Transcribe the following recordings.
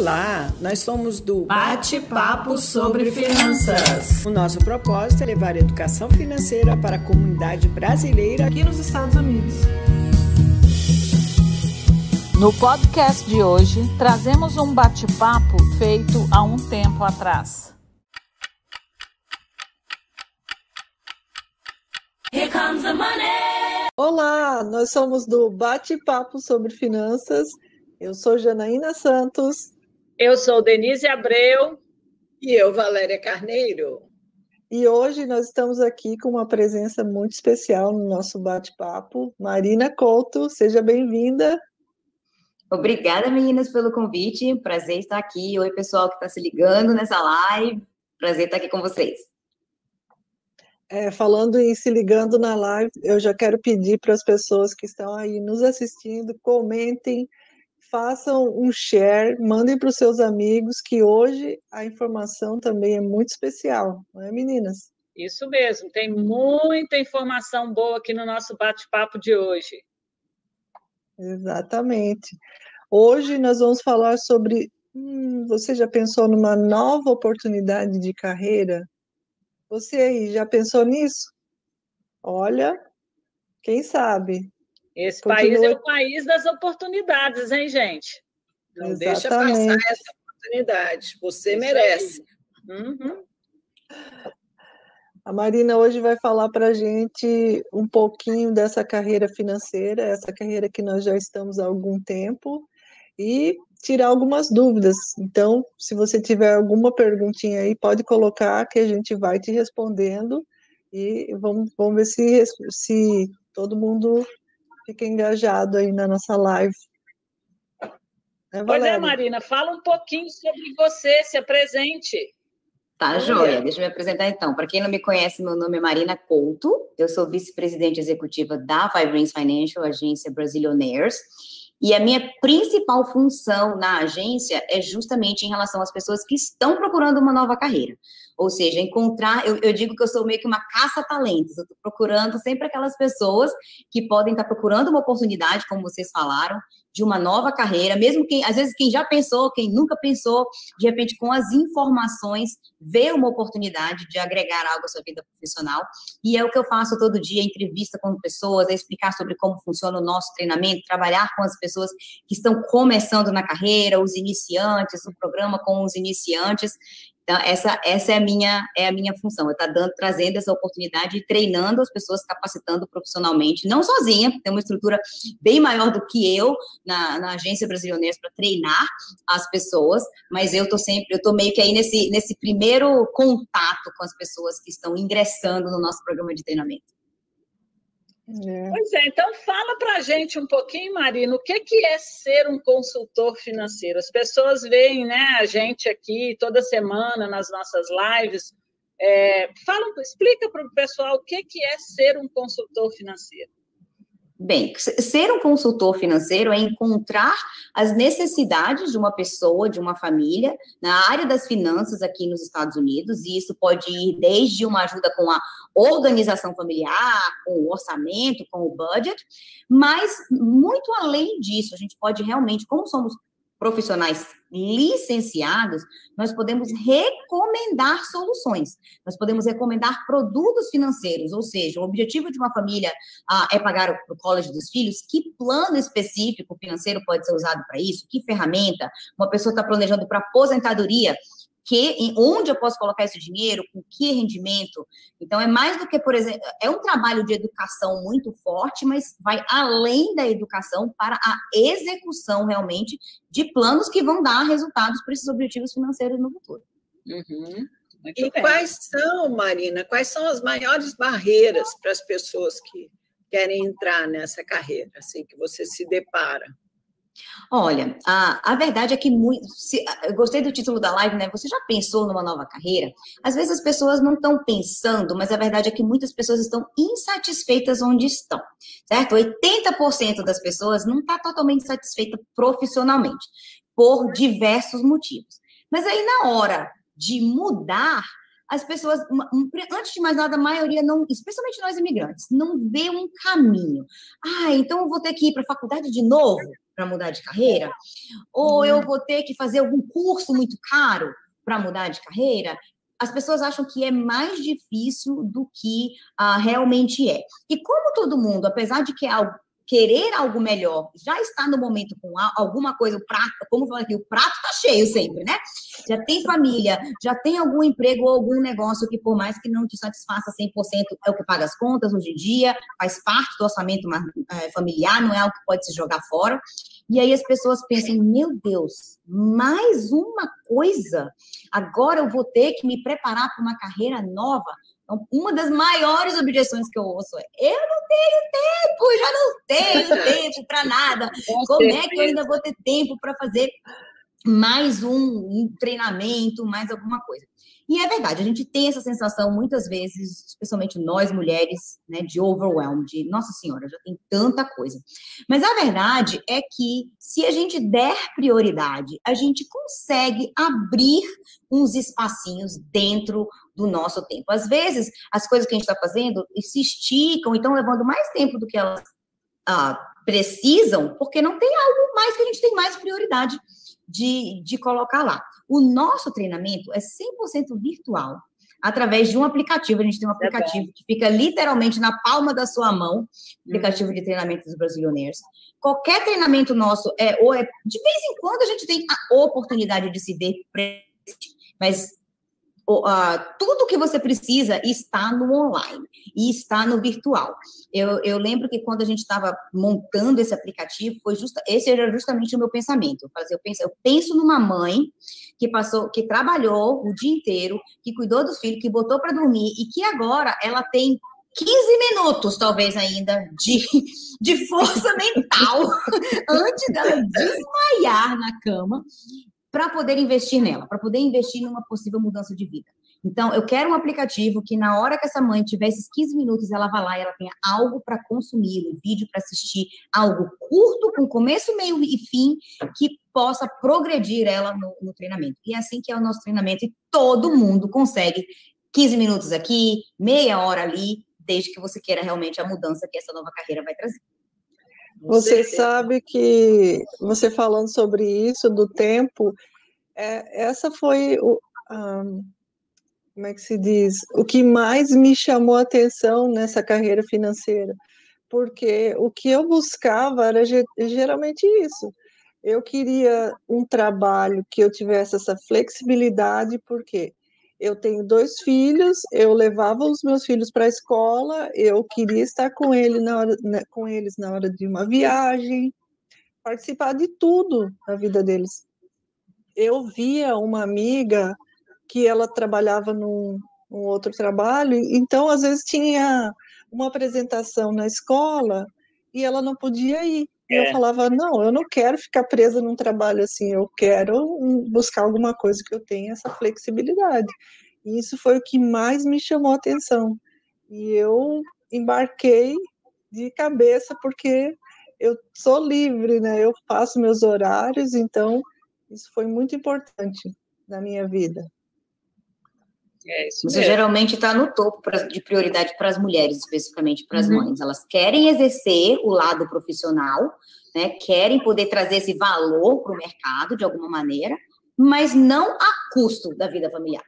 Olá, nós somos do Bate-Papo sobre Finanças. O nosso propósito é levar a educação financeira para a comunidade brasileira aqui nos Estados Unidos. No podcast de hoje, trazemos um bate-papo feito há um tempo atrás. Here comes the money. Olá, nós somos do Bate-Papo sobre Finanças. Eu sou Janaína Santos. Eu sou Denise Abreu. E eu, Valéria Carneiro. E hoje nós estamos aqui com uma presença muito especial no nosso bate-papo. Marina Couto, seja bem-vinda. Obrigada, meninas, pelo convite. Prazer estar aqui. Oi, pessoal que está se ligando nessa live. Prazer estar aqui com vocês. É, falando em se ligando na live, eu já quero pedir para as pessoas que estão aí nos assistindo, comentem, façam um share, mandem para os seus amigos, que hoje a informação também é muito especial, não é, meninas? Isso mesmo, tem muita informação boa aqui no nosso bate-papo de hoje. Exatamente. Hoje nós vamos falar sobre. Hum, você já pensou numa nova oportunidade de carreira? Você aí já pensou nisso? Olha, quem sabe? Esse Continua... país é o país das oportunidades, hein, gente? Não Exatamente. deixa passar essa oportunidade. Você Isso merece. Uhum. A Marina hoje vai falar para a gente um pouquinho dessa carreira financeira, essa carreira que nós já estamos há algum tempo, e tirar algumas dúvidas. Então, se você tiver alguma perguntinha aí, pode colocar que a gente vai te respondendo e vamos, vamos ver se, se todo mundo fica engajado aí na nossa live. Né, pois é, Marina, fala um pouquinho sobre você, se apresente. Tá, joia. Deixa eu me apresentar então. Para quem não me conhece, meu nome é Marina Couto, eu sou vice-presidente executiva da Vibrance Financial, agência Brasilionaires, e a minha principal função na agência é justamente em relação às pessoas que estão procurando uma nova carreira. Ou seja, encontrar, eu, eu digo que eu sou meio que uma caça-talentos, eu estou procurando sempre aquelas pessoas que podem estar procurando uma oportunidade, como vocês falaram, de uma nova carreira, mesmo quem, às vezes, quem já pensou, quem nunca pensou, de repente, com as informações, vê uma oportunidade de agregar algo à sua vida profissional. E é o que eu faço todo dia, entrevista com pessoas, é explicar sobre como funciona o nosso treinamento, trabalhar com as pessoas que estão começando na carreira, os iniciantes, o programa com os iniciantes. Então, essa, essa é, a minha, é a minha função, eu estar tá trazendo essa oportunidade treinando as pessoas, capacitando profissionalmente, não sozinha, tem uma estrutura bem maior do que eu na, na agência Brasilioneiros para treinar as pessoas, mas eu estou sempre, eu estou meio que aí nesse, nesse primeiro contato com as pessoas que estão ingressando no nosso programa de treinamento. É. Pois é, então fala para a gente um pouquinho, Marina, o que, que é ser um consultor financeiro? As pessoas veem né, a gente aqui toda semana nas nossas lives. É, fala, explica para o pessoal o que, que é ser um consultor financeiro. Bem, ser um consultor financeiro é encontrar as necessidades de uma pessoa, de uma família, na área das finanças aqui nos Estados Unidos, e isso pode ir desde uma ajuda com a organização familiar, com o orçamento, com o budget, mas muito além disso, a gente pode realmente, como somos profissionais licenciados, nós podemos recomendar soluções, nós podemos recomendar produtos financeiros, ou seja, o objetivo de uma família ah, é pagar o college dos filhos, que plano específico financeiro pode ser usado para isso, que ferramenta, uma pessoa está planejando para aposentadoria, que, onde eu posso colocar esse dinheiro, com que rendimento. Então, é mais do que, por exemplo, é um trabalho de educação muito forte, mas vai além da educação para a execução realmente de planos que vão dar resultados para esses objetivos financeiros no futuro. Uhum. e bem. quais são, Marina, quais são as maiores barreiras para as pessoas que querem entrar nessa carreira, assim, que você se depara? Olha, a, a verdade é que muito, se, eu gostei do título da live, né? Você já pensou numa nova carreira? Às vezes as pessoas não estão pensando, mas a verdade é que muitas pessoas estão insatisfeitas onde estão, certo? 80% das pessoas não está totalmente satisfeita profissionalmente, por diversos motivos. Mas aí na hora de mudar, as pessoas, antes de mais nada, a maioria não, especialmente nós imigrantes, não vê um caminho. Ah, então eu vou ter que ir para a faculdade de novo? Para mudar de carreira? Ou eu vou ter que fazer algum curso muito caro para mudar de carreira? As pessoas acham que é mais difícil do que uh, realmente é. E como todo mundo, apesar de que é algo querer algo melhor, já está no momento com alguma coisa, o prato, como falando aqui, o prato está cheio sempre, né? Já tem família, já tem algum emprego ou algum negócio que, por mais que não te satisfaça 100%, é o que paga as contas hoje em dia, faz parte do orçamento é, familiar, não é algo que pode se jogar fora. E aí as pessoas pensam, meu Deus, mais uma coisa? Agora eu vou ter que me preparar para uma carreira nova? Então, uma das maiores objeções que eu ouço é: eu não tenho tempo, já não tenho tempo para nada. Como é que eu ainda vou ter tempo para fazer mais um, um treinamento, mais alguma coisa? E é verdade, a gente tem essa sensação muitas vezes, especialmente nós mulheres, né, de overwhelm, de nossa senhora, já tem tanta coisa. Mas a verdade é que se a gente der prioridade, a gente consegue abrir uns espacinhos dentro do nosso tempo. Às vezes, as coisas que a gente está fazendo se esticam e estão levando mais tempo do que elas ah, precisam, porque não tem algo mais que a gente tem mais prioridade de, de colocar lá. O nosso treinamento é 100% virtual, através de um aplicativo. A gente tem um aplicativo é que fica literalmente na palma da sua mão, aplicativo de treinamento dos brasileiros. Qualquer treinamento nosso é, ou é de vez em quando a gente tem a oportunidade de se ver, mas uh, tudo que você precisa está no online e está no virtual. Eu, eu lembro que quando a gente estava montando esse aplicativo, foi justa, esse era justamente o meu pensamento. Eu, penso, eu penso numa mãe que passou, que trabalhou o dia inteiro, que cuidou dos filhos, que botou para dormir e que agora ela tem 15 minutos, talvez ainda, de, de força mental antes dela desmaiar na cama para poder investir nela, para poder investir numa possível mudança de vida. Então, eu quero um aplicativo que na hora que essa mãe tiver esses 15 minutos, ela vá lá e ela tenha algo para consumir, um vídeo para assistir, algo curto, com começo, meio e fim, que possa progredir ela no, no treinamento. E é assim que é o nosso treinamento, e todo mundo consegue 15 minutos aqui, meia hora ali, desde que você queira realmente a mudança que essa nova carreira vai trazer. Você sabe que você falando sobre isso do tempo, é, essa foi o, um, como é que se diz? O que mais me chamou a atenção nessa carreira financeira, porque o que eu buscava era geralmente isso. Eu queria um trabalho que eu tivesse essa flexibilidade, porque eu tenho dois filhos, eu levava os meus filhos para a escola, eu queria estar com, ele na hora, né, com eles na hora de uma viagem, participar de tudo na vida deles. Eu via uma amiga que ela trabalhava num, num outro trabalho, então às vezes tinha uma apresentação na escola e ela não podia ir. E é. eu falava, não, eu não quero ficar presa num trabalho assim, eu quero buscar alguma coisa que eu tenha essa flexibilidade. E isso foi o que mais me chamou a atenção. E eu embarquei de cabeça, porque eu sou livre, né? Eu faço meus horários, então isso foi muito importante na minha vida. É isso Você geralmente está no topo pra, de prioridade para as mulheres, especificamente para as uhum. mães. Elas querem exercer o lado profissional, né? Querem poder trazer esse valor para o mercado de alguma maneira, mas não a custo da vida familiar.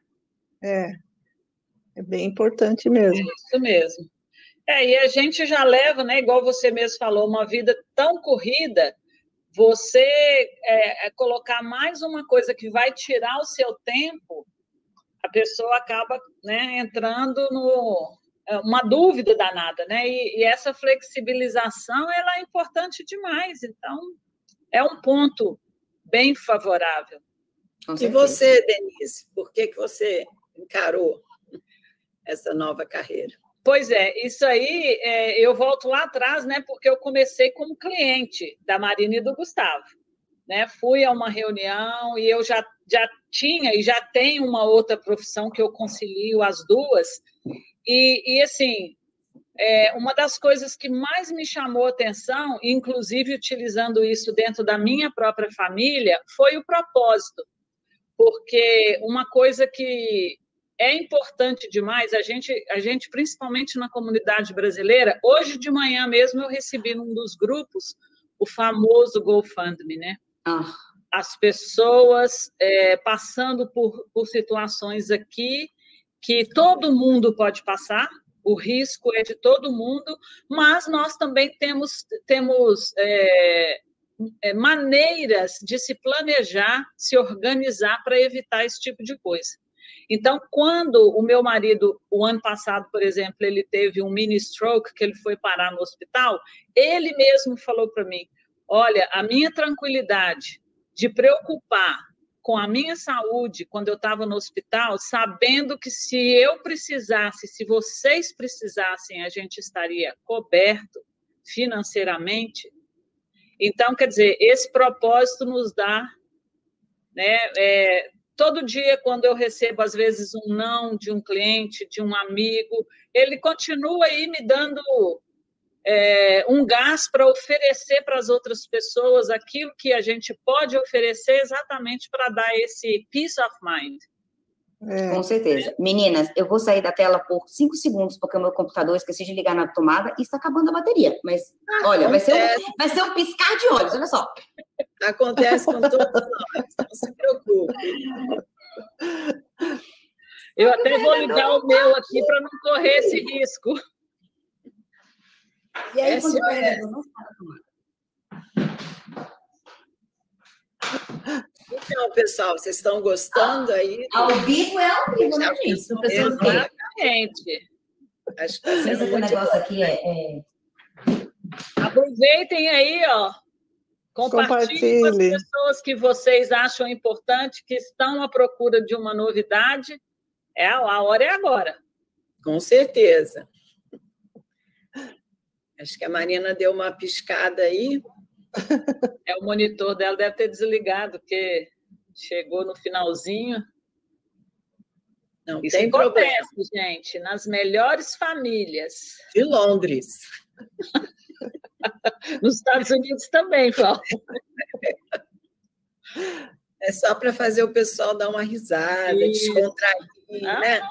É, é bem importante mesmo. É isso mesmo. É, e a gente já leva, né, igual você mesmo falou, uma vida tão corrida, você é, é colocar mais uma coisa que vai tirar o seu tempo, a pessoa acaba né, entrando no é, uma dúvida danada, né? E, e, essa flexibilização ela é importante demais. Então é um ponto bem favorável. E você, Denise, por que que você encarou essa nova carreira? Pois é, isso aí é, eu volto lá atrás, né? Porque eu comecei como cliente da Marina e do Gustavo né? Fui a uma reunião e eu já, já tinha e já tenho uma outra profissão que eu concilio as duas. E, e assim, é, uma das coisas que mais me chamou atenção, inclusive utilizando isso dentro da minha própria família, foi o propósito. Porque uma coisa que é importante demais, a gente, a gente, principalmente na comunidade brasileira, hoje de manhã mesmo eu recebi num dos grupos o famoso GoFundMe, né? Ah. As pessoas é, passando por, por situações aqui que todo mundo pode passar, o risco é de todo mundo, mas nós também temos, temos é, é, maneiras de se planejar, se organizar para evitar esse tipo de coisa. Então, quando o meu marido, o ano passado, por exemplo, ele teve um mini stroke, que ele foi parar no hospital, ele mesmo falou para mim: Olha, a minha tranquilidade de preocupar com a minha saúde quando eu estava no hospital, sabendo que se eu precisasse, se vocês precisassem, a gente estaria coberto financeiramente. Então, quer dizer, esse propósito nos dá né, é, todo dia, quando eu recebo, às vezes, um não de um cliente, de um amigo, ele continua aí me dando é, um gás para oferecer para as outras pessoas aquilo que a gente pode oferecer exatamente para dar esse peace of mind. É. Com certeza. Meninas, eu vou sair da tela por cinco segundos, porque o meu computador esqueci de ligar na tomada e está acabando a bateria. Mas, ah, olha, vai ser, um, vai ser um piscar de olhos, olha só. Acontece com todos nós, não se preocupe. Eu até vou ligar o meu aqui para não correr esse risco. E aí, Essa quando é... não Então, pessoal, vocês estão gostando aí? Ao vivo é ao vivo, né, gente? Exatamente. Acho que muito negócio bom. aqui é, é... Aproveitem aí, ó. Compartilhem com as pessoas que vocês acham importante, que estão à procura de uma novidade. É, a hora é agora. Com certeza. Acho que a Marina deu uma piscada aí. É, o monitor dela deve ter desligado, porque chegou no finalzinho. Não Isso tem acontece, problema. gente, nas melhores famílias. De Londres. Nos Estados Unidos também, Paulo. É só para fazer o pessoal dar uma risada, Isso. descontrair, ah. né?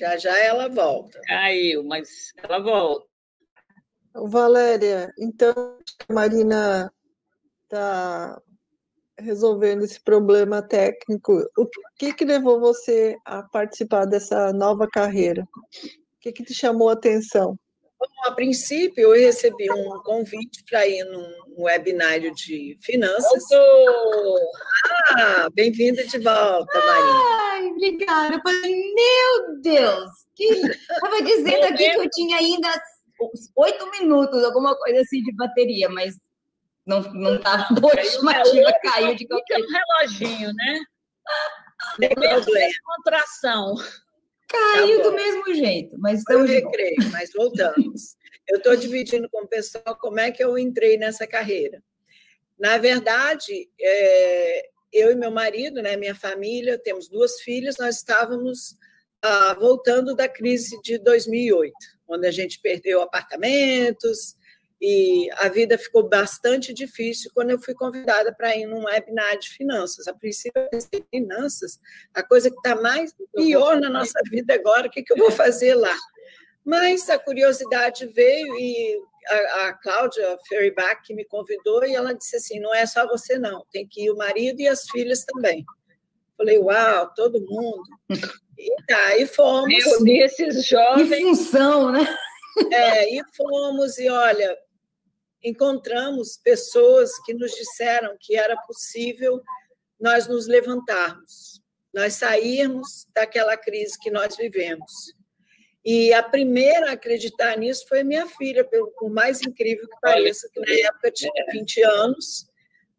Já já ela volta. Caiu, mas ela volta. Valéria, então a Marina está resolvendo esse problema técnico. O que, que levou você a participar dessa nova carreira? O que, que te chamou a atenção? Bom, a princípio, eu recebi um convite para ir num webinário de finanças. Ah, bem-vinda de volta, Marina. Obrigada. Eu falei, meu Deus! Estava dizendo aqui que eu tinha ainda oito minutos, alguma coisa assim de bateria, mas não não estava boa estimativa, caiu de qualquer jeito. um reloginho, né? Problema. Contração. Caiu tá do mesmo jeito, mas estamos eu recreio, mas voltamos. Eu estou dividindo com o pessoal como é que eu entrei nessa carreira. Na verdade, é, eu e meu marido, né, minha família, temos duas filhas, nós estávamos ah, voltando da crise de 2008, onde a gente perdeu apartamentos, e a vida ficou bastante difícil quando eu fui convidada para ir num webinar de finanças. A princípio, eu finanças, a coisa que está mais pior na nossa vida agora, o que, que eu vou fazer lá? Mas a curiosidade veio e a, a Cláudia Ferrybach que me convidou e ela disse assim, não é só você não, tem que ir o marido e as filhas também. Falei, uau, todo mundo. E tá, e fomos. Eu vi esses jovens. Em função, né? É, e fomos, e olha, encontramos pessoas que nos disseram que era possível nós nos levantarmos, nós sairmos daquela crise que nós vivemos. E a primeira a acreditar nisso foi minha filha, por mais incrível que pareça, que na época tinha 20 anos,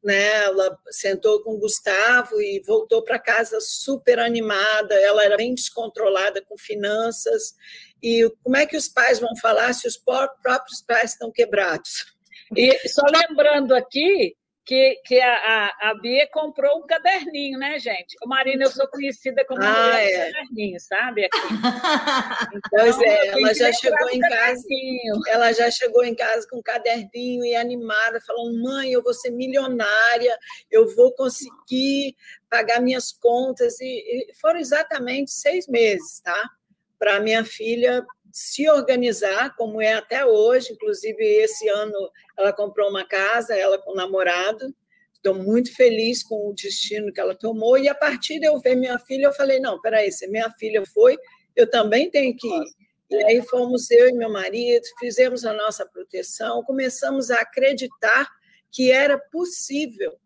né? Ela sentou com o Gustavo e voltou para casa super animada. Ela era bem descontrolada com finanças. E como é que os pais vão falar se os próprios pais estão quebrados? E só lembrando aqui que, que a, a, Bia comprou um caderninho, né, gente? O Marina, eu sou conhecida como ah, é. caderninho, sabe? Então, pois é, ela já chegou em casa. Ela já chegou em casa com um caderninho e animada, falando: mãe, eu vou ser milionária, eu vou conseguir pagar minhas contas. E, e foram exatamente seis meses, tá? para minha filha se organizar, como é até hoje. Inclusive, esse ano ela comprou uma casa, ela com o namorado. Estou muito feliz com o destino que ela tomou. E a partir de eu ver minha filha, eu falei: não, peraí, se minha filha foi, eu também tenho que ir. E aí fomos eu e meu marido, fizemos a nossa proteção, começamos a acreditar que era possível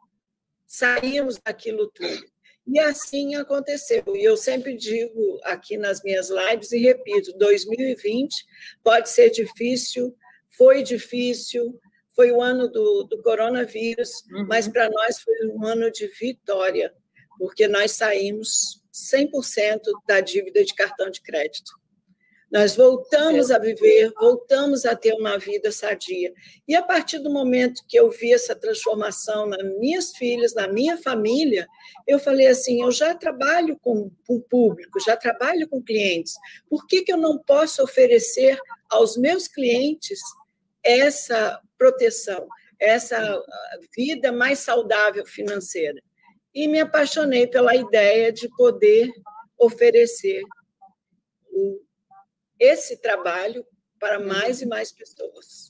sairmos daquilo tudo. E assim aconteceu. E eu sempre digo aqui nas minhas lives e repito: 2020 pode ser difícil, foi difícil, foi o ano do, do coronavírus, uhum. mas para nós foi um ano de vitória, porque nós saímos 100% da dívida de cartão de crédito. Nós voltamos a viver, voltamos a ter uma vida sadia. E a partir do momento que eu vi essa transformação nas minhas filhas, na minha família, eu falei assim: eu já trabalho com, o público, já trabalho com clientes, por que, que eu não posso oferecer aos meus clientes essa proteção, essa vida mais saudável financeira? E me apaixonei pela ideia de poder oferecer o esse trabalho para mais e mais pessoas.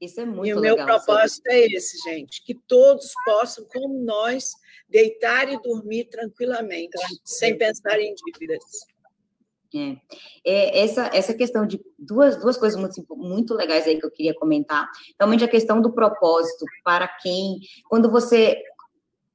Isso é muito legal. E o meu propósito é esse, gente, que todos possam, como nós, deitar e dormir tranquilamente, sem pensar em dívidas. É. é. essa, essa questão de duas, duas coisas muito, muito legais aí que eu queria comentar. Realmente a questão do propósito, para quem, quando você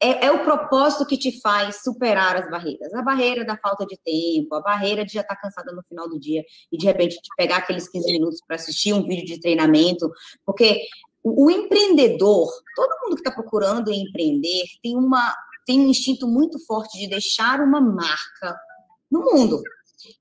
é, é, o propósito que te faz superar as barreiras. A barreira da falta de tempo, a barreira de já estar cansada no final do dia e de repente te pegar aqueles 15 minutos para assistir um vídeo de treinamento, porque o, o empreendedor, todo mundo que está procurando empreender, tem, uma, tem um instinto muito forte de deixar uma marca no mundo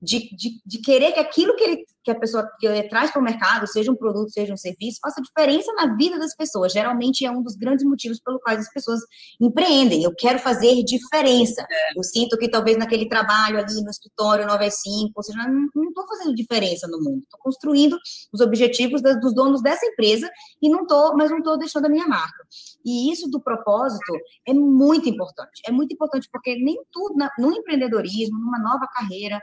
de, de, de, querer que aquilo que, ele, que a pessoa que ele traz para o mercado, seja um produto, seja um serviço, faça diferença na vida das pessoas. Geralmente é um dos grandes motivos pelo quais as pessoas empreendem. Eu quero fazer diferença. É. Eu sinto que talvez naquele trabalho ali no escritório 9 às 5, ou seja, não estou fazendo diferença no mundo. Estou construindo os objetivos das, dos donos dessa empresa e não estou, mas não estou deixando a minha marca. E isso do propósito é muito importante. É muito importante porque nem tudo no empreendedorismo, numa nova carreira,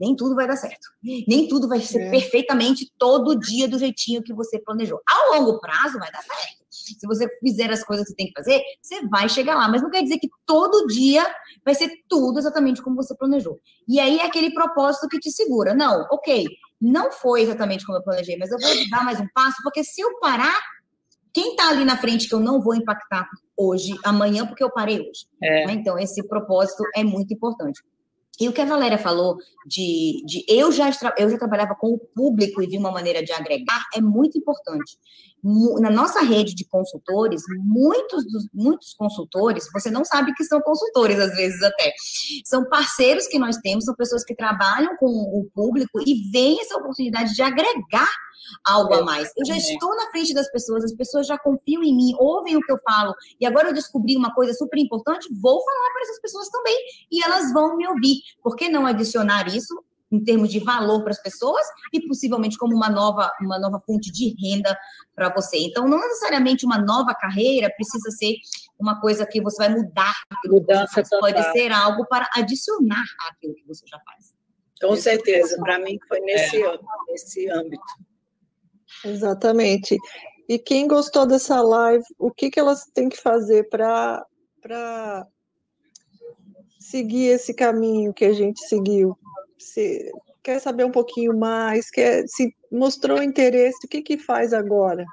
nem tudo vai dar certo. Nem tudo vai ser é. perfeitamente todo dia do jeitinho que você planejou. Ao longo prazo vai dar certo. Se você fizer as coisas que você tem que fazer, você vai chegar lá. Mas não quer dizer que todo dia vai ser tudo exatamente como você planejou. E aí é aquele propósito que te segura. Não, ok, não foi exatamente como eu planejei, mas eu vou dar mais um passo, porque se eu parar, quem está ali na frente que eu não vou impactar hoje, amanhã, porque eu parei hoje. É. Então, esse propósito é muito importante. E o que a Valéria falou de, de eu, já, eu já trabalhava com o público e vi uma maneira de agregar é muito importante. Na nossa rede de consultores, muitos, dos, muitos consultores, você não sabe que são consultores, às vezes até. São parceiros que nós temos, são pessoas que trabalham com o público e veem essa oportunidade de agregar algo a mais. Eu já estou na frente das pessoas, as pessoas já confiam em mim, ouvem o que eu falo, e agora eu descobri uma coisa super importante, vou falar para essas pessoas também, e elas vão me ouvir. Por que não adicionar isso em termos de valor para as pessoas e possivelmente como uma nova, uma nova fonte de renda para você. Então, não necessariamente uma nova carreira precisa ser uma coisa que você vai mudar. Mudança Pode ser algo para adicionar aquilo que você já faz. Com certeza, para mim foi nesse, é. nesse âmbito. Exatamente. E quem gostou dessa live, o que, que elas têm que fazer para seguir esse caminho que a gente seguiu? Se quer saber um pouquinho mais, quer, se mostrou interesse, o que, que faz agora?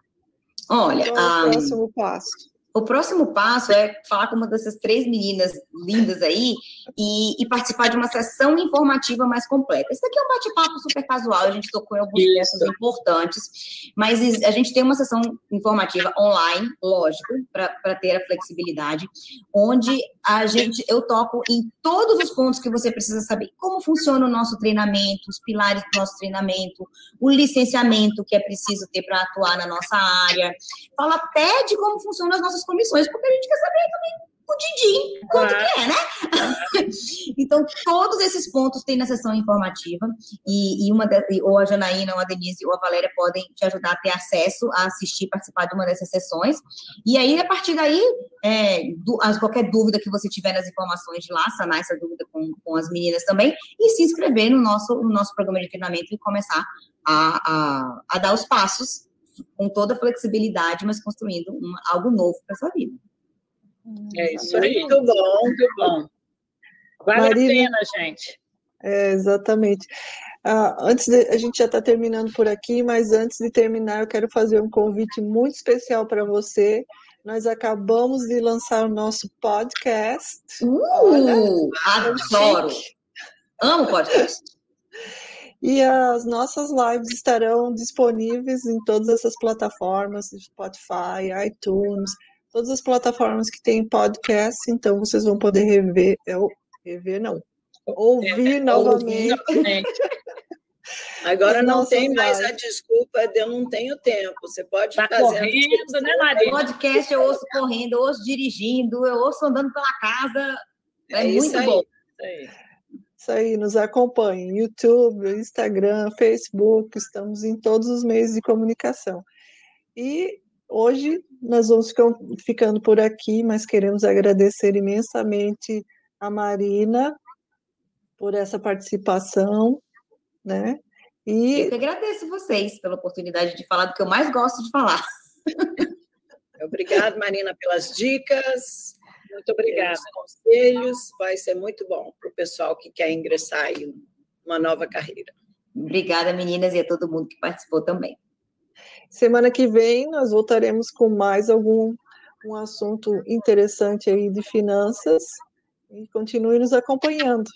Olha, Qual é o um, próximo passo? O próximo passo é falar com uma dessas três meninas lindas aí e, e participar de uma sessão informativa mais completa. Isso aqui é um bate-papo super casual, a gente tocou em alguns pontos importantes, mas a gente tem uma sessão informativa online, lógico, para ter a flexibilidade, onde a gente, eu toco em todos os pontos que você precisa saber. Como funciona o nosso treinamento, os pilares do nosso treinamento, o licenciamento que é preciso ter para atuar na nossa área. Falo até de como funcionam as nossas comissões, porque a gente quer saber também o din-din, quanto que é, né? então, todos esses pontos tem na sessão informativa e, e uma de, ou a Janaína, ou a Denise, ou a Valéria podem te ajudar a ter acesso a assistir, participar de uma dessas sessões. E aí, a partir daí, é, do, qualquer dúvida que você tiver nas informações de lá, sanar essa dúvida com, com as meninas também, e se inscrever no nosso, no nosso programa de treinamento e começar a, a, a dar os passos com toda a flexibilidade, mas construindo um, algo novo para a sua vida. É isso aí. Muito bom, muito bom. Vale Marina, a pena, gente. É, exatamente. Ah, antes de, a gente já está terminando por aqui, mas antes de terminar, eu quero fazer um convite muito especial para você. Nós acabamos de lançar o nosso podcast. Uh, Olha, adoro! Amo podcast. E as nossas lives estarão disponíveis em todas essas plataformas, Spotify, iTunes, todas as plataformas que têm podcast, então vocês vão poder rever, eu, rever não, ouvir é, novamente. Ouvir Agora não tem mais lives. a desculpa de eu não tenho tempo. Você pode tá fazer. Correndo, né, Maria? Podcast eu ouço correndo, eu ouço dirigindo, eu ouço andando pela casa. É, é muito bom. Isso aí. Isso aí, nos acompanhem. YouTube, Instagram, Facebook, estamos em todos os meios de comunicação. E hoje nós vamos ficando por aqui, mas queremos agradecer imensamente a Marina por essa participação, né? E eu que agradeço vocês pela oportunidade de falar do que eu mais gosto de falar. Obrigada, Marina, pelas dicas. Muito obrigada. conselhos, vai ser muito bom o pessoal que quer ingressar em uma nova carreira. Obrigada, meninas, e a todo mundo que participou também. Semana que vem nós voltaremos com mais algum um assunto interessante aí de finanças e continue nos acompanhando.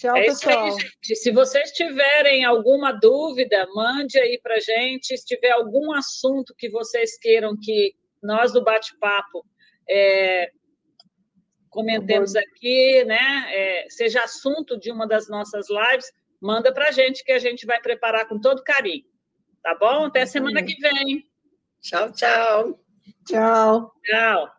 Tchau, é pessoal. Aí, gente. Se vocês tiverem alguma dúvida, mande aí para gente. Se tiver algum assunto que vocês queiram que nós do bate-papo é, comentemos aqui, né? É, seja assunto de uma das nossas lives, manda para a gente que a gente vai preparar com todo carinho. Tá bom? Até semana que vem. Tchau, tchau. Tchau. Tchau.